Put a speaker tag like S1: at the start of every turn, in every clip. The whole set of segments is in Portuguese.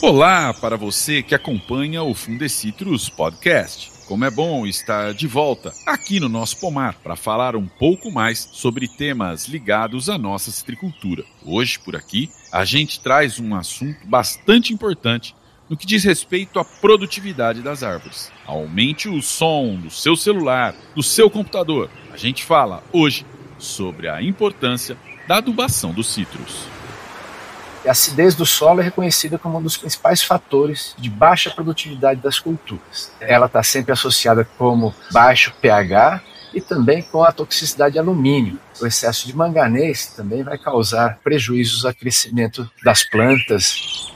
S1: Olá para você que acompanha o Fundecitrus Podcast. Como é bom estar de volta aqui no nosso pomar para falar um pouco mais sobre temas ligados à nossa citricultura. Hoje, por aqui, a gente traz um assunto bastante importante no que diz respeito à produtividade das árvores. Aumente o som do seu celular, do seu computador. A gente fala hoje sobre a importância da adubação dos citros.
S2: A acidez do solo é reconhecida como um dos principais fatores de baixa produtividade das culturas. Ela está sempre associada como baixo pH e também com a toxicidade de alumínio. O excesso de manganês também vai causar prejuízos ao crescimento das plantas.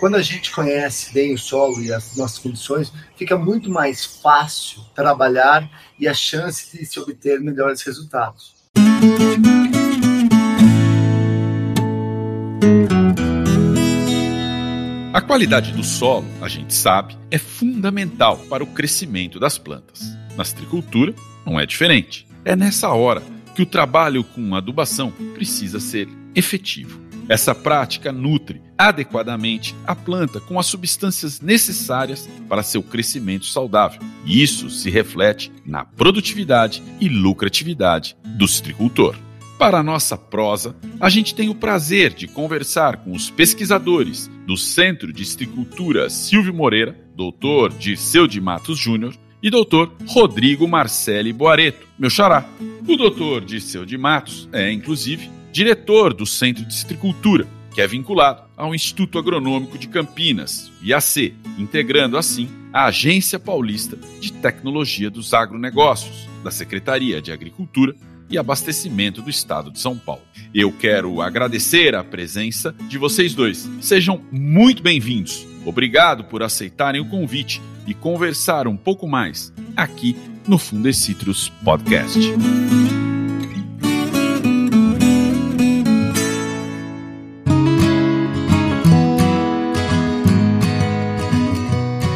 S3: Quando a gente conhece bem o solo e as nossas condições, fica muito mais fácil trabalhar e a chance de se obter melhores resultados.
S1: A qualidade do solo, a gente sabe, é fundamental para o crescimento das plantas. Na citricultura, não é diferente. É nessa hora que o trabalho com adubação precisa ser efetivo. Essa prática nutre adequadamente a planta com as substâncias necessárias para seu crescimento saudável. E isso se reflete na produtividade e lucratividade do citricultor. Para a nossa prosa, a gente tem o prazer de conversar com os pesquisadores do Centro de Citricultura Silvio Moreira, doutor Dirceu de Matos Júnior e doutor Rodrigo Marcelli Boareto, meu xará. O doutor Dirceu de Matos é, inclusive, diretor do Centro de Citricultura, que é vinculado ao Instituto Agronômico de Campinas, IAC, integrando assim a Agência Paulista de Tecnologia dos Agronegócios, da Secretaria de Agricultura e Abastecimento do Estado de São Paulo. Eu quero agradecer a presença de vocês dois. Sejam muito bem-vindos. Obrigado por aceitarem o convite e conversar um pouco mais aqui no Fundecitrus Podcast.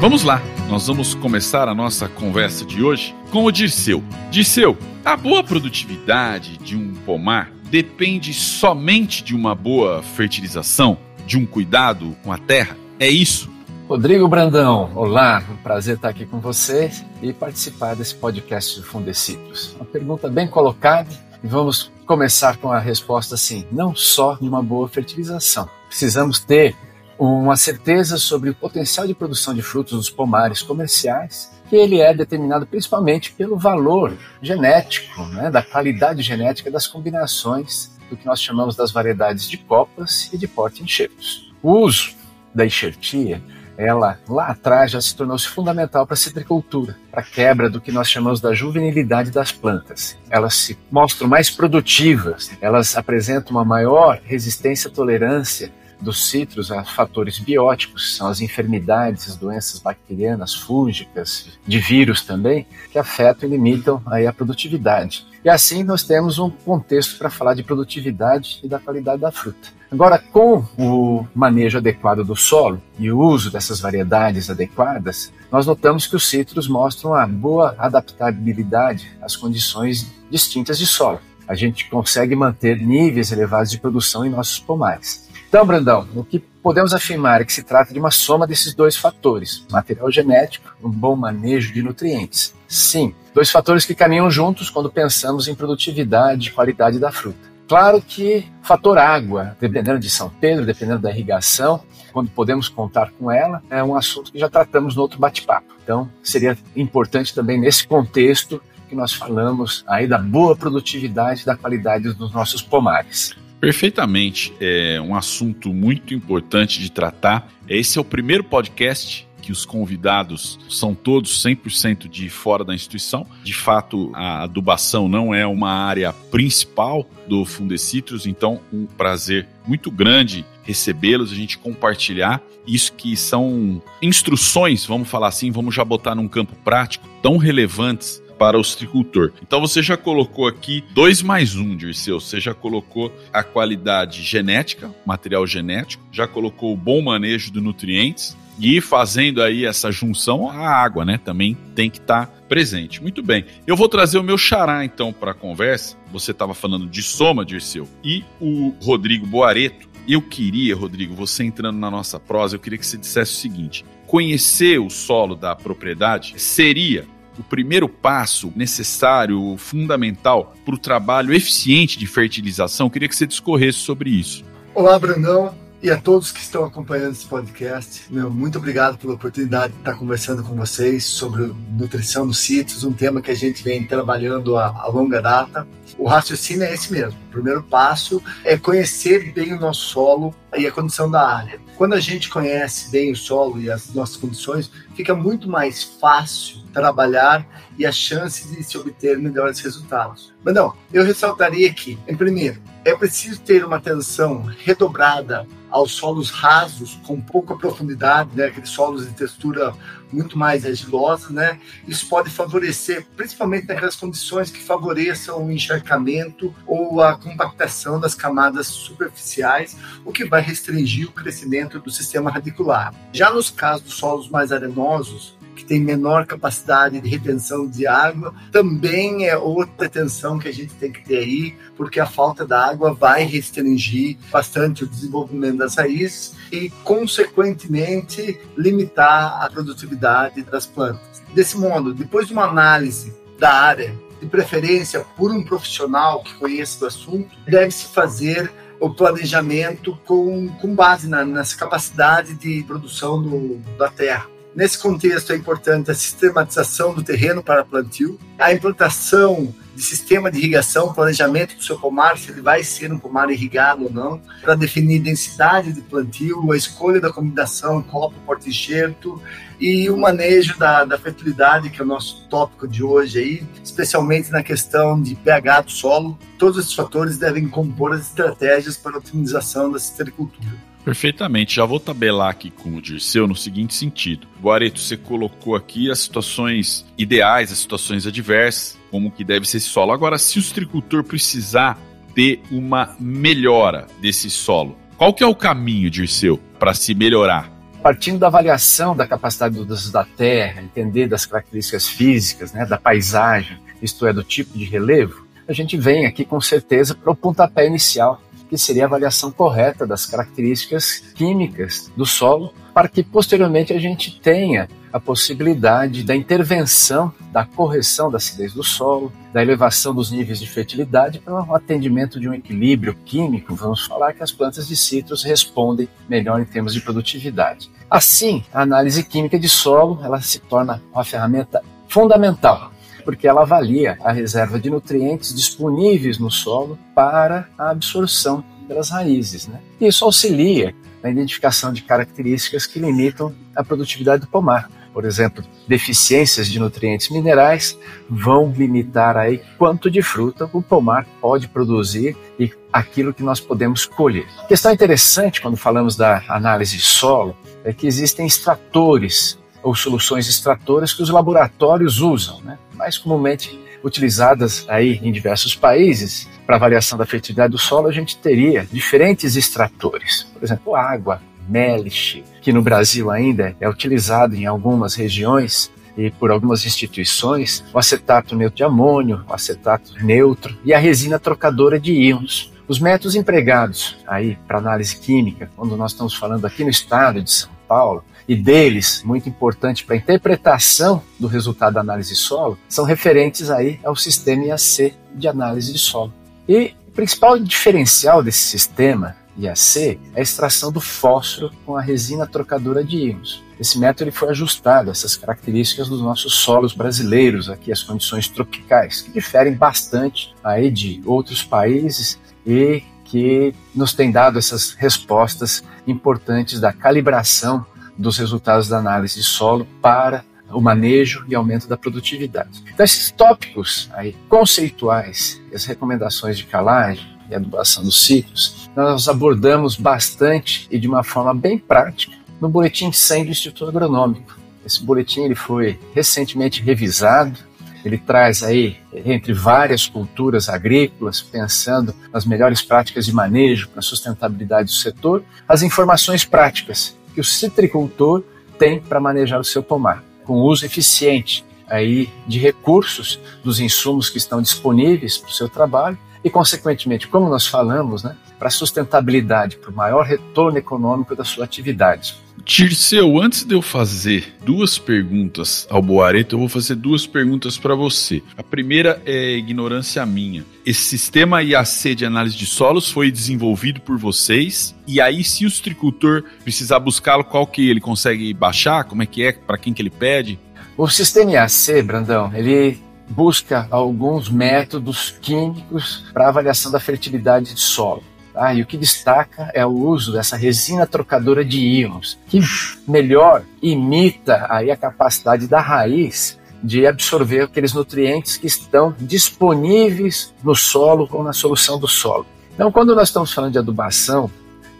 S1: Vamos lá, nós vamos começar a nossa conversa de hoje com o Dirceu. Dirceu, a boa produtividade de um pomar depende somente de uma boa fertilização, de um cuidado com a terra? É isso?
S2: Rodrigo Brandão, olá, um prazer estar aqui com você e participar desse podcast do Fundecitrus. Uma pergunta bem colocada e vamos começar com a resposta assim: não só de uma boa fertilização. Precisamos ter uma certeza sobre o potencial de produção de frutos dos pomares comerciais que ele é determinado principalmente pelo valor genético, né, da qualidade genética das combinações do que nós chamamos das variedades de copas e de porta-enxertos. O uso da enxertia, ela lá atrás já se tornou-se fundamental para a citricultura, para a quebra do que nós chamamos da juvenilidade das plantas. Elas se mostram mais produtivas, elas apresentam uma maior resistência e tolerância dos citros a fatores bióticos, são as enfermidades, as doenças bacterianas, fúngicas, de vírus também, que afetam e limitam aí a produtividade. E assim nós temos um contexto para falar de produtividade e da qualidade da fruta. Agora, com o manejo adequado do solo e o uso dessas variedades adequadas, nós notamos que os citros mostram uma boa adaptabilidade às condições distintas de solo. A gente consegue manter níveis elevados de produção em nossos pomares. Então, Brandão, o que podemos afirmar é que se trata de uma soma desses dois fatores: material genético um bom manejo de nutrientes. Sim, dois fatores que caminham juntos quando pensamos em produtividade e qualidade da fruta. Claro que fator água, dependendo de São Pedro, dependendo da irrigação, quando podemos contar com ela, é um assunto que já tratamos no outro bate-papo. Então, seria importante também nesse contexto que nós falamos aí da boa produtividade e da qualidade dos nossos pomares.
S1: Perfeitamente. É um assunto muito importante de tratar. Esse é o primeiro podcast que os convidados são todos 100% de fora da instituição. De fato, a adubação não é uma área principal do Fundecitrus, então um prazer muito grande recebê-los, a gente compartilhar isso que são instruções, vamos falar assim, vamos já botar num campo prático, tão relevantes para o citricultor. Então você já colocou aqui dois mais um, Dirceu. Você já colocou a qualidade genética, material genético, já colocou o bom manejo de nutrientes e fazendo aí essa junção, a água, né, também tem que estar tá presente. Muito bem. Eu vou trazer o meu xará então para a conversa. Você estava falando de soma, Dirceu, e o Rodrigo Boareto Eu queria, Rodrigo, você entrando na nossa prosa, eu queria que você dissesse o seguinte: conhecer o solo da propriedade seria o primeiro passo necessário, fundamental para o trabalho eficiente de fertilização? Eu queria que você discorresse sobre isso.
S3: Olá, Brandão e a todos que estão acompanhando esse podcast. Meu, muito obrigado pela oportunidade de estar conversando com vocês sobre nutrição nos sítios, um tema que a gente vem trabalhando a, a longa data. O raciocínio é esse mesmo. O primeiro passo é conhecer bem o nosso solo e a condição da área. Quando a gente conhece bem o solo e as nossas condições, fica muito mais fácil trabalhar e a chance de se obter melhores resultados. Mas não, eu ressaltaria aqui, em primeiro, é preciso ter uma atenção redobrada aos solos rasos, com pouca profundidade, né, aqueles solos de textura muito mais argilosa, né? Isso pode favorecer, principalmente naquelas condições que favoreçam o encharcamento ou a compactação das camadas superficiais, o que vai restringir o crescimento do sistema radicular. Já nos casos dos solos mais arenosos, que tem menor capacidade de retenção de água, também é outra atenção que a gente tem que ter aí, porque a falta da água vai restringir bastante o desenvolvimento das raízes e, consequentemente, limitar a produtividade das plantas. Desse modo, depois de uma análise da área, de preferência por um profissional que conheça do assunto, deve-se fazer o planejamento com, com base na, nessa capacidade de produção do, da terra. Nesse contexto, é importante a sistematização do terreno para plantio, a implantação de sistema de irrigação, planejamento do seu pomar, se ele vai ser um pomar irrigado ou não, para definir densidade de plantio, a escolha da combinação copo, porta-enxerto e o manejo da, da fertilidade, que é o nosso tópico de hoje aí, especialmente na questão de pH do solo. Todos esses fatores devem compor as estratégias para a otimização da citricultura.
S1: Perfeitamente. Já vou tabelar aqui com o Dirceu no seguinte sentido. Guareto, você colocou aqui as situações ideais, as situações adversas, como que deve ser esse solo. Agora, se o citricultor precisar ter uma melhora desse solo, qual que é o caminho, Dirceu, para se melhorar?
S2: Partindo da avaliação da capacidade do uso da terra, entender das características físicas, né, da paisagem, isto é, do tipo de relevo, a gente vem aqui com certeza para o pontapé inicial, que seria a avaliação correta das características químicas do solo, para que posteriormente a gente tenha a possibilidade da intervenção, da correção da acidez do solo, da elevação dos níveis de fertilidade para o atendimento de um equilíbrio químico. Vamos falar que as plantas de citros respondem melhor em termos de produtividade. Assim, a análise química de solo ela se torna uma ferramenta fundamental porque ela avalia a reserva de nutrientes disponíveis no solo para a absorção pelas raízes. Né? Isso auxilia na identificação de características que limitam a produtividade do pomar. Por exemplo, deficiências de nutrientes minerais vão limitar aí quanto de fruta o pomar pode produzir e aquilo que nós podemos colher. Questão interessante quando falamos da análise de solo é que existem extratores ou soluções extratoras que os laboratórios usam, né? mais comumente utilizadas aí em diversos países para avaliação da fertilidade do solo, a gente teria diferentes extratores. Por exemplo, água, meliche, que no Brasil ainda é utilizado em algumas regiões e por algumas instituições, o acetato neutro de amônio, o acetato neutro e a resina trocadora de íons. Os métodos empregados aí para análise química, quando nós estamos falando aqui no estado de São Paulo, e deles, muito importante para a interpretação do resultado da análise solo, são referentes aí ao sistema IAC de análise de solo. E o principal diferencial desse sistema IAC é a extração do fósforo com a resina trocadora de íons. Esse método foi ajustado a essas características dos nossos solos brasileiros, aqui as condições tropicais, que diferem bastante aí de outros países e que nos tem dado essas respostas importantes da calibração dos resultados da análise de solo para o manejo e aumento da produtividade. Então, esses tópicos aí, conceituais as recomendações de calagem e adubação dos ciclos, nós abordamos bastante e de uma forma bem prática no Boletim 100 do Instituto Agronômico. Esse boletim ele foi recentemente revisado, ele traz aí, entre várias culturas agrícolas, pensando nas melhores práticas de manejo para a sustentabilidade do setor, as informações práticas que o citricultor tem para manejar o seu pomar, com uso eficiente aí de recursos dos insumos que estão disponíveis para o seu trabalho e, consequentemente, como nós falamos, né, para a sustentabilidade, para o maior retorno econômico da sua atividade.
S1: Tirceu, antes de eu fazer duas perguntas ao Boareto, eu vou fazer duas perguntas para você. A primeira é ignorância minha. Esse sistema IAC de análise de solos foi desenvolvido por vocês? E aí, se o tricultor precisar buscá-lo, qual que ele consegue baixar? Como é que é? Para quem que ele pede?
S2: O sistema IAC, Brandão, ele busca alguns métodos químicos para avaliação da fertilidade de solo. Tá? E o que destaca é o uso dessa resina trocadora de íons, que melhor imita aí a capacidade da raiz de absorver aqueles nutrientes que estão disponíveis no solo ou na solução do solo. Então, quando nós estamos falando de adubação,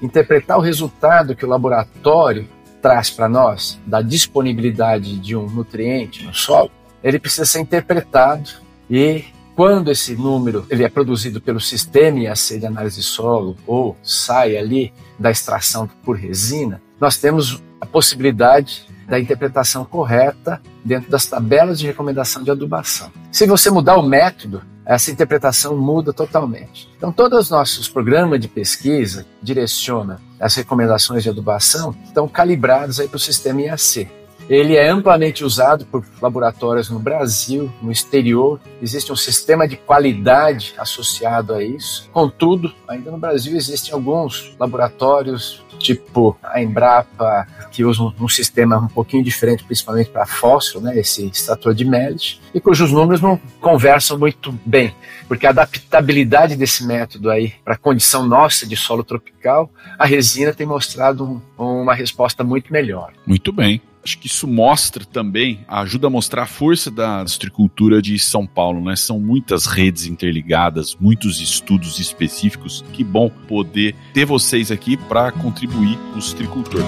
S2: interpretar o resultado que o laboratório traz para nós da disponibilidade de um nutriente no solo ele precisa ser interpretado e quando esse número ele é produzido pelo sistema IAC de análise de solo ou sai ali da extração por resina, nós temos a possibilidade da interpretação correta dentro das tabelas de recomendação de adubação. Se você mudar o método, essa interpretação muda totalmente. Então, todos os nossos programas de pesquisa direcionam as recomendações de adubação, estão calibrados aí para o sistema IAC. Ele é amplamente usado por laboratórios no Brasil, no exterior. Existe um sistema de qualidade associado a isso. Contudo, ainda no Brasil existem alguns laboratórios, tipo a Embrapa, que usam um sistema um pouquinho diferente, principalmente para fósforo, né, esse extrator de Mellish, e cujos números não conversam muito bem, porque a adaptabilidade desse método aí para a condição nossa de solo tropical, a resina tem mostrado um, uma resposta muito melhor.
S1: Muito bem. Acho que isso mostra também, ajuda a mostrar a força da estrutura de São Paulo, né? São muitas redes interligadas, muitos estudos específicos. Que bom poder ter vocês aqui para contribuir com o Stricultor.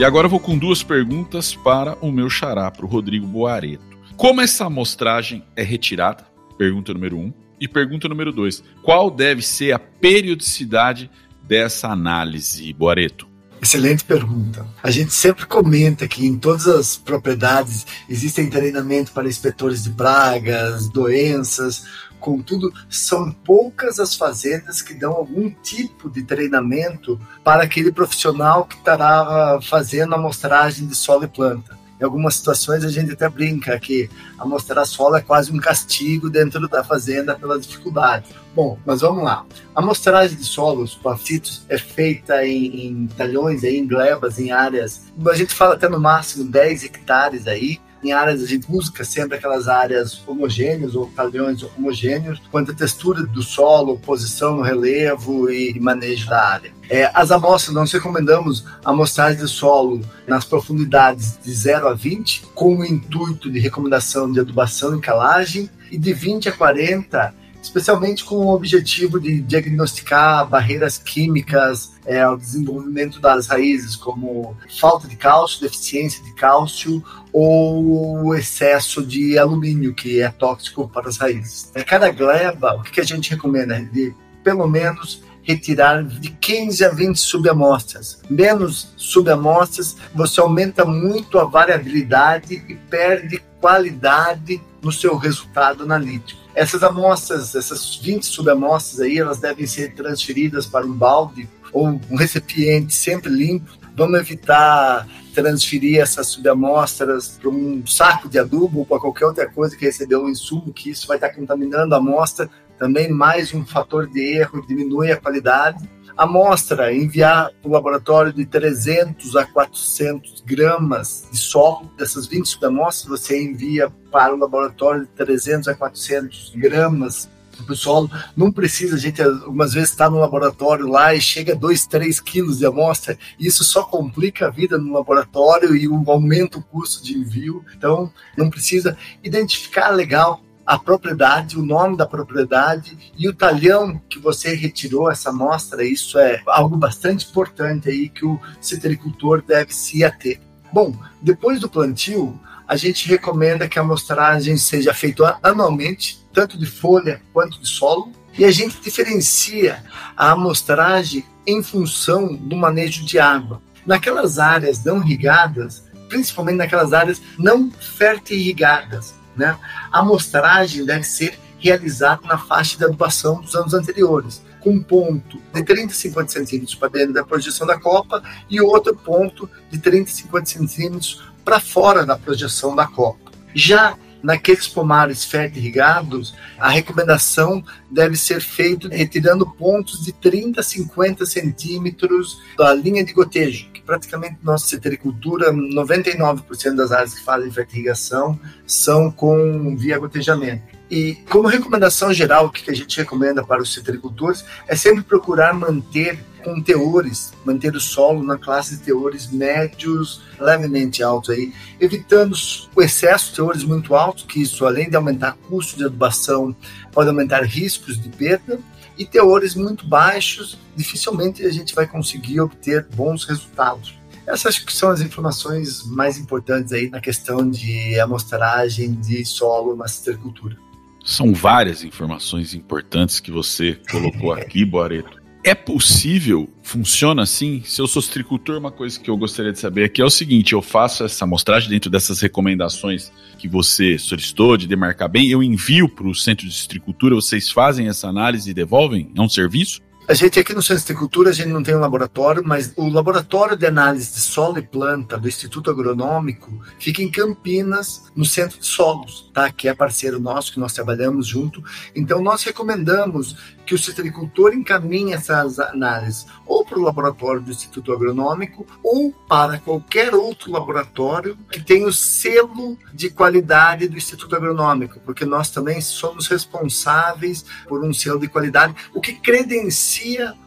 S1: E agora eu vou com duas perguntas para o meu xará, para o Rodrigo Boareto. Como essa amostragem é retirada? Pergunta número um. E pergunta número dois: qual deve ser a periodicidade dessa análise, Boareto?
S3: Excelente pergunta. A gente sempre comenta que em todas as propriedades existem treinamento para inspetores de pragas, doenças, contudo, são poucas as fazendas que dão algum tipo de treinamento para aquele profissional que estará fazendo a amostragem de solo e planta. Em algumas situações a gente até brinca que amostrar solo é quase um castigo dentro da fazenda pela dificuldade. Bom, mas vamos lá. A amostragem de solos placitos é feita em, em talhões, em glebas, em áreas. A gente fala até no máximo 10 hectares aí, em áreas, a gente busca sempre aquelas áreas homogêneas ou padrões homogêneos, quanto à textura do solo, posição no relevo e manejo da área. É, as amostras, nós recomendamos amostragem de solo nas profundidades de 0 a 20, com o intuito de recomendação de adubação e calagem, e de 20 a 40 especialmente com o objetivo de diagnosticar barreiras químicas é, ao desenvolvimento das raízes, como falta de cálcio, deficiência de cálcio ou excesso de alumínio, que é tóxico para as raízes. A cada gleba, o que a gente recomenda? De pelo menos retirar de 15 a 20 subamostras. Menos subamostras, você aumenta muito a variabilidade e perde qualidade no seu resultado analítico. Essas amostras, essas 20 subamostras aí, elas devem ser transferidas para um balde ou um recipiente sempre limpo. Vamos evitar transferir essas subamostras para um saco de adubo ou para qualquer outra coisa que recebeu um insumo, que isso vai estar contaminando a amostra. Também mais um fator de erro, diminui a qualidade amostra, enviar para o laboratório de 300 a 400 gramas de solo. Dessas 20 subamostras, você envia para o laboratório de 300 a 400 gramas o solo. Não precisa, a gente algumas vezes está no laboratório lá e chega a 2, 3 quilos de amostra. Isso só complica a vida no laboratório e aumenta o custo de envio. Então, não precisa identificar legal a propriedade, o nome da propriedade e o talhão que você retirou essa amostra. Isso é algo bastante importante aí que o citricultor deve se ater. Bom, depois do plantio, a gente recomenda que a amostragem seja feita anualmente, tanto de folha quanto de solo. E a gente diferencia a amostragem em função do manejo de água. Naquelas áreas não irrigadas, principalmente naquelas áreas não fertirrigadas, né? A amostragem deve ser realizada na faixa de adubação dos anos anteriores, com um ponto de 30 a 50 centímetros para dentro da projeção da copa e outro ponto de 30 a 50 centímetros para fora da projeção da copa. Já naqueles pomares fertirrigados, a recomendação deve ser feita retirando pontos de 30 a 50 centímetros da linha de gotejo, que praticamente nossa citricultura, 99% das áreas que fazem fertirrigação são com via gotejamento. E como recomendação geral, o que a gente recomenda para os citricultores é sempre procurar manter com teores, manter o solo na classe de teores médios, levemente altos aí, evitando o excesso de teores muito altos, que isso além de aumentar custo de adubação, pode aumentar riscos de perda, e teores muito baixos, dificilmente a gente vai conseguir obter bons resultados. Essas que são as informações mais importantes aí na questão de amostragem de solo na citricultura.
S1: São várias informações importantes que você colocou aqui, Boareto. É possível, funciona assim? Se eu sou citricultor, uma coisa que eu gostaria de saber aqui é o seguinte: eu faço essa amostragem dentro dessas recomendações que você solicitou de demarcar bem, eu envio para o centro de citricultura, vocês fazem essa análise e devolvem? É um serviço?
S3: A gente aqui no Centro de Agricultura, a gente não tem um laboratório, mas o laboratório de análise de solo e planta do Instituto Agronômico fica em Campinas, no Centro de Solos, tá? que é parceiro nosso, que nós trabalhamos junto. Então, nós recomendamos que o citricultor encaminhe essas análises ou para o laboratório do Instituto Agronômico ou para qualquer outro laboratório que tenha o selo de qualidade do Instituto Agronômico, porque nós também somos responsáveis por um selo de qualidade, o que credencia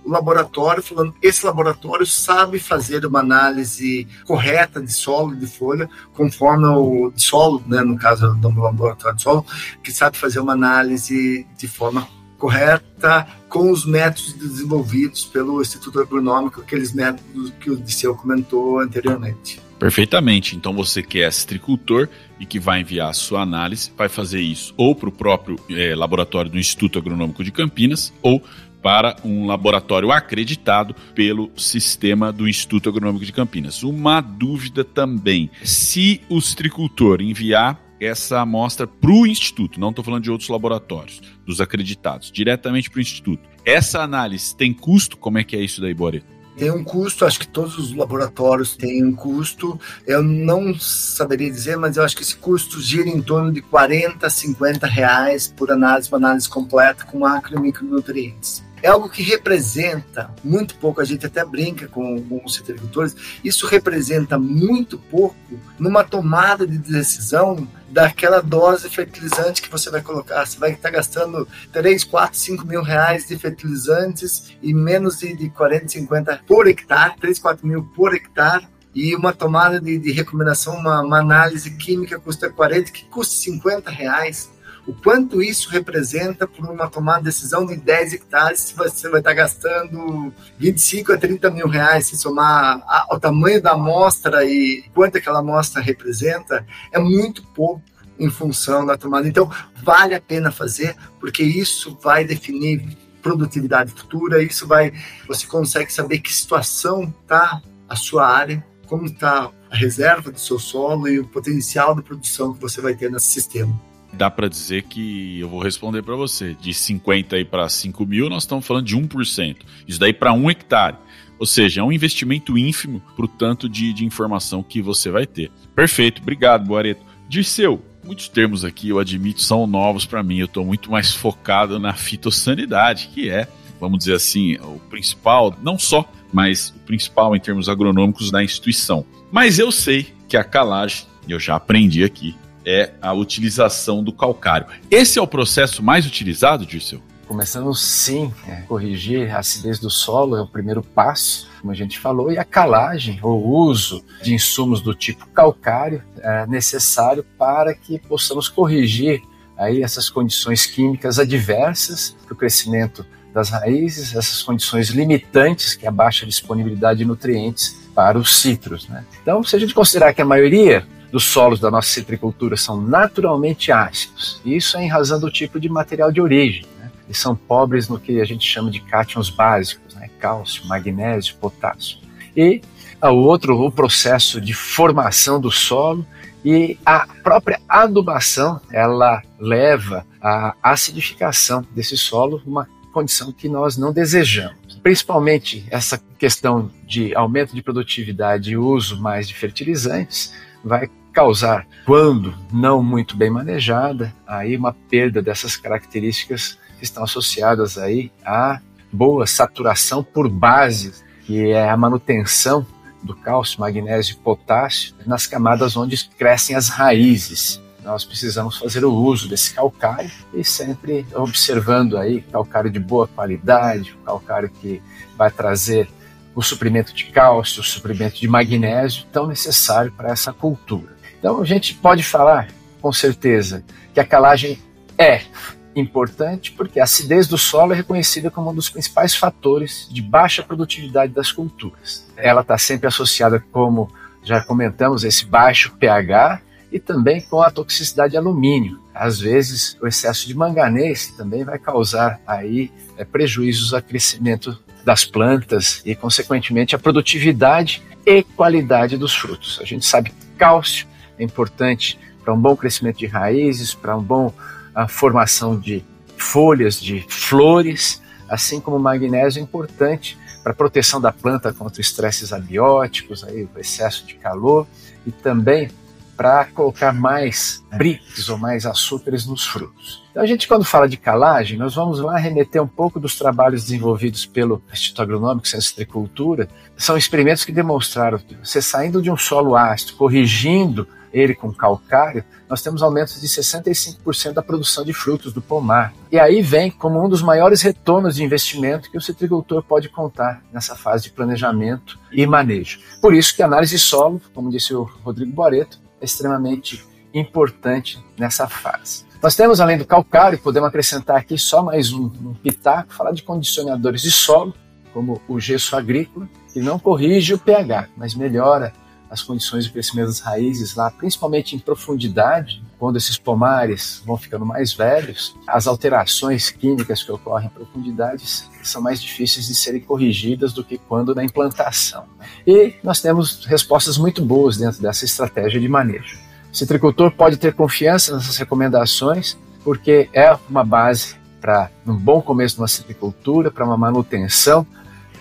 S3: o laboratório, falando esse laboratório sabe fazer uma análise correta de solo de folha, conforme o solo, né, no caso do laboratório de solo, que sabe fazer uma análise de forma correta com os métodos desenvolvidos pelo Instituto Agronômico, aqueles métodos que o Diceu comentou anteriormente.
S1: Perfeitamente. Então você que é citricultor e que vai enviar a sua análise, vai fazer isso ou para o próprio é, laboratório do Instituto Agronômico de Campinas ou para um laboratório acreditado pelo sistema do Instituto Agronômico de Campinas. Uma dúvida também: se o citricultor enviar essa amostra para o Instituto, não estou falando de outros laboratórios, dos acreditados, diretamente para o Instituto. Essa análise tem custo? Como é que é isso daí, Boreto?
S3: Tem um custo, acho que todos os laboratórios têm um custo. Eu não saberia dizer, mas eu acho que esse custo gira em torno de 40, 50 reais por análise, uma análise completa com macro e micronutrientes é algo que representa muito pouco, a gente até brinca com, os citricultores, isso representa muito pouco numa tomada de decisão daquela dose fertilizante que você vai colocar. Você vai estar gastando 3, 4, 5 mil reais de fertilizantes e menos de, de 40, 50 por hectare, 3, 4 mil por hectare e uma tomada de, de recomendação, uma, uma, análise química custa 40, que custa 50 reais o quanto isso representa por uma tomada de decisão de 10 hectares, se você vai estar gastando 25 a 30 mil reais, se somar a, o tamanho da amostra e quanto aquela amostra representa, é muito pouco em função da tomada. Então, vale a pena fazer, porque isso vai definir produtividade futura, isso vai, você consegue saber que situação está a sua área, como está a reserva do seu solo e o potencial de produção que você vai ter nesse sistema
S1: dá para dizer que eu vou responder para você. De 50 aí para 5 mil, nós estamos falando de 1%. Isso daí para um hectare. Ou seja, é um investimento ínfimo para o tanto de, de informação que você vai ter. Perfeito, obrigado, Boareto. Dirceu, muitos termos aqui, eu admito, são novos para mim. Eu estou muito mais focado na fitossanidade, que é, vamos dizer assim, o principal, não só, mas o principal em termos agronômicos da instituição. Mas eu sei que a calagem, eu já aprendi aqui, é a utilização do calcário. Esse é o processo mais utilizado, Dirceu?
S2: Começando sim, é, corrigir a acidez do solo é o primeiro passo, como a gente falou, e a calagem ou uso de insumos do tipo calcário é necessário para que possamos corrigir aí essas condições químicas adversas para o crescimento das raízes, essas condições limitantes, que é a baixa disponibilidade de nutrientes para os citros. Né? Então, se a gente considerar que a maioria dos solos da nossa citricultura são naturalmente ácidos. Isso é em razão do tipo de material de origem. Né? e são pobres no que a gente chama de cátions básicos, né? cálcio, magnésio, potássio. E o outro, o processo de formação do solo e a própria adubação, ela leva à acidificação desse solo, uma condição que nós não desejamos. Principalmente essa questão de aumento de produtividade e uso mais de fertilizantes vai causar, quando não muito bem manejada, aí uma perda dessas características que estão associadas aí à boa saturação por bases, que é a manutenção do cálcio, magnésio e potássio nas camadas onde crescem as raízes. Nós precisamos fazer o uso desse calcário e sempre observando aí calcário de boa qualidade, calcário que vai trazer o suprimento de cálcio, o suprimento de magnésio tão necessário para essa cultura. Então a gente pode falar com certeza que a calagem é importante porque a acidez do solo é reconhecida como um dos principais fatores de baixa produtividade das culturas. Ela está sempre associada, como já comentamos, esse baixo pH e também com a toxicidade de alumínio. Às vezes, o excesso de manganês também vai causar aí é, prejuízos ao crescimento das plantas e, consequentemente, a produtividade e qualidade dos frutos. A gente sabe que cálcio é importante para um bom crescimento de raízes, para um bom a formação de folhas, de flores, assim como o magnésio é importante para a proteção da planta contra estresses abióticos, aí, o excesso de calor, e também para colocar mais bricks ou mais açúcares nos frutos. Então, a gente, quando fala de calagem, nós vamos lá remeter um pouco dos trabalhos desenvolvidos pelo Instituto Agronômico Ciência e Agricultura. São experimentos que demonstraram que você saindo de um solo ácido, corrigindo ele com calcário, nós temos aumentos de 65% da produção de frutos do pomar. E aí vem como um dos maiores retornos de investimento que o citricultor pode contar nessa fase de planejamento e manejo. Por isso que a análise de solo, como disse o Rodrigo Boreto, é extremamente importante nessa fase. Nós temos, além do calcário, podemos acrescentar aqui só mais um, um pitaco, falar de condicionadores de solo, como o gesso agrícola, que não corrige o pH, mas melhora as condições de crescimento das raízes lá, principalmente em profundidade, quando esses pomares vão ficando mais velhos, as alterações químicas que ocorrem em profundidades são mais difíceis de serem corrigidas do que quando na implantação. E nós temos respostas muito boas dentro dessa estratégia de manejo. O citricultor pode ter confiança nessas recomendações, porque é uma base para um bom começo de uma citricultura, para uma manutenção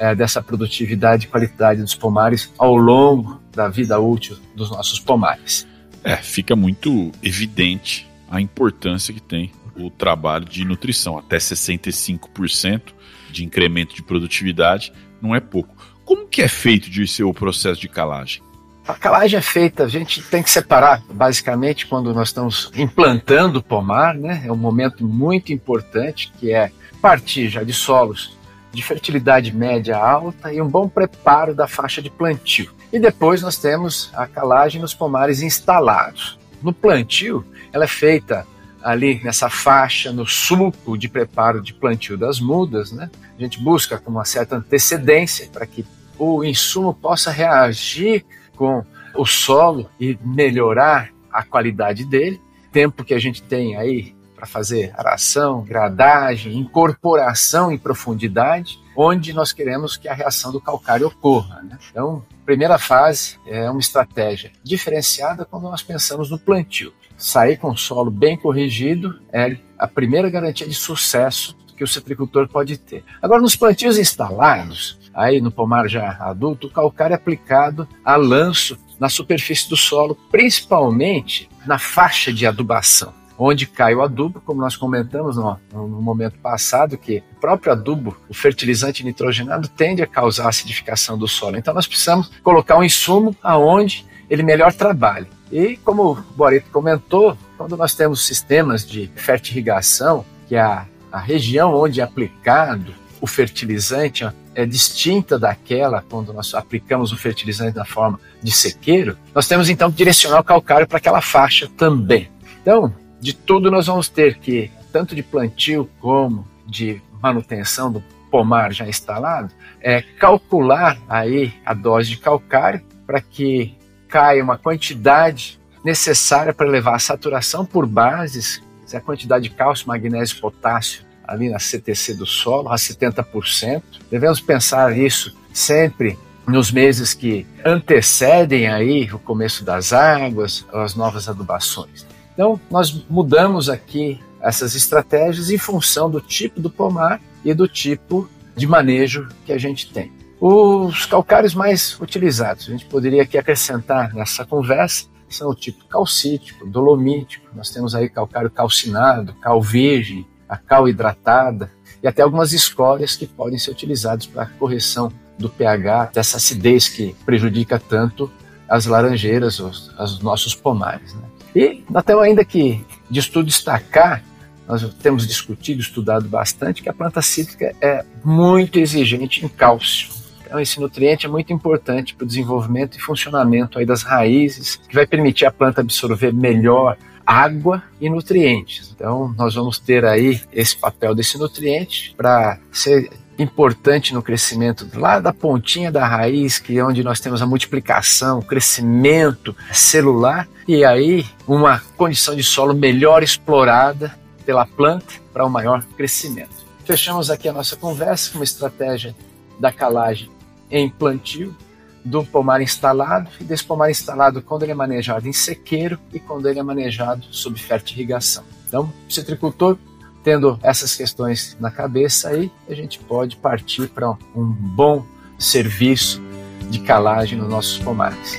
S2: é, dessa produtividade e qualidade dos pomares ao longo da vida útil dos nossos pomares.
S1: É, fica muito evidente a importância que tem o trabalho de nutrição. Até 65% de incremento de produtividade não é pouco. Como que é feito de ser o processo de calagem?
S2: A calagem é feita, a gente tem que separar, basicamente, quando nós estamos implantando o pomar, né? É um momento muito importante que é partir já de solos de fertilidade média alta e um bom preparo da faixa de plantio. E depois nós temos a calagem nos pomares instalados. No plantio, ela é feita ali nessa faixa, no sulco de preparo de plantio das mudas, né? A gente busca com uma certa antecedência para que o insumo possa reagir com o solo e melhorar a qualidade dele. Tempo que a gente tem aí para fazer aração, gradagem, incorporação em profundidade, onde nós queremos que a reação do calcário ocorra. Né? Então, primeira fase é uma estratégia diferenciada quando nós pensamos no plantio. Sair com o solo bem corrigido é a primeira garantia de sucesso que o citricultor pode ter. Agora, nos plantios instalados, aí no pomar já adulto, o calcário é aplicado a lanço na superfície do solo, principalmente na faixa de adubação onde cai o adubo, como nós comentamos no, no, momento passado, que o próprio adubo, o fertilizante nitrogenado, tende a causar acidificação do solo. Então nós precisamos colocar um insumo aonde ele melhor trabalha. E como o Boreto comentou, quando nós temos sistemas de fertirrigação, que é a, a região onde é aplicado o fertilizante é distinta daquela quando nós aplicamos o fertilizante na forma de sequeiro, nós temos então que direcionar o calcário para aquela faixa também. Então, de tudo nós vamos ter que, tanto de plantio como de manutenção do pomar já instalado, é calcular aí a dose de calcário para que caia uma quantidade necessária para levar a saturação por bases, a quantidade de cálcio, magnésio e potássio ali na CTC do solo, a 70%. Devemos pensar isso sempre nos meses que antecedem aí o começo das águas, as novas adubações. Então, nós mudamos aqui essas estratégias em função do tipo do pomar e do tipo de manejo que a gente tem. Os calcários mais utilizados, a gente poderia aqui acrescentar nessa conversa, são o tipo calcítico, dolomítico, nós temos aí calcário calcinado, cal virgem, a cal hidratada e até algumas escórias que podem ser utilizadas para correção do pH, dessa acidez que prejudica tanto as laranjeiras, os, os nossos pomares. Né? E até ainda que de estudo destacar, nós temos discutido, estudado bastante, que a planta cítrica é muito exigente em cálcio. Então, esse nutriente é muito importante para o desenvolvimento e funcionamento aí das raízes, que vai permitir a planta absorver melhor água e nutrientes. Então, nós vamos ter aí esse papel desse nutriente para ser importante no crescimento lá da pontinha da raiz, que é onde nós temos a multiplicação, o crescimento celular, e aí uma condição de solo melhor explorada pela planta para um maior crescimento. Fechamos aqui a nossa conversa com uma estratégia da calagem em plantio, do pomar instalado e desse pomar instalado quando ele é manejado em sequeiro e quando ele é manejado sob fertirrigação. Então, o citricultor Tendo essas questões na cabeça aí, a gente pode partir para um bom serviço de calagem nos nossos pomares.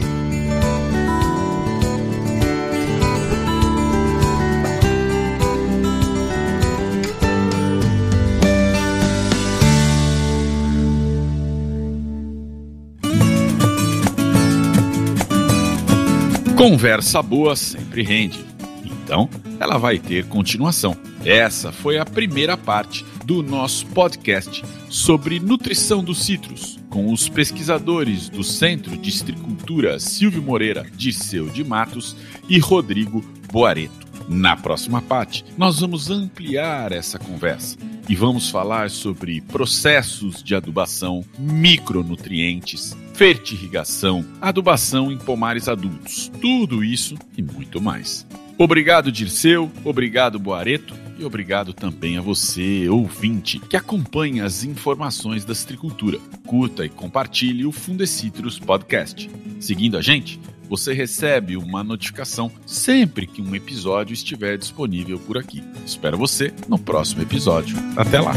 S1: Conversa boa sempre rende. Então, ela vai ter continuação. Essa foi a primeira parte do nosso podcast sobre nutrição dos citros, com os pesquisadores do Centro de Estricultura Silvio Moreira, Dirceu de Matos e Rodrigo Boareto. Na próxima parte, nós vamos ampliar essa conversa e vamos falar sobre processos de adubação, micronutrientes, fertirrigação, adubação em pomares adultos, tudo isso e muito mais. Obrigado, Dirceu, obrigado, Boareto, e obrigado também a você, ouvinte, que acompanha as informações da citricultura. Curta e compartilhe o Fundecitrus Podcast. Seguindo a gente, você recebe uma notificação sempre que um episódio estiver disponível por aqui. Espero você no próximo episódio. Até lá!